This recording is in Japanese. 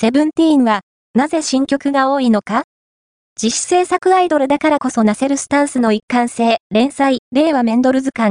セブンティーンは、なぜ新曲が多いのか？自主制作アイドルだからこそなせるスタンスの一貫性、連載、令和メンドル図鑑、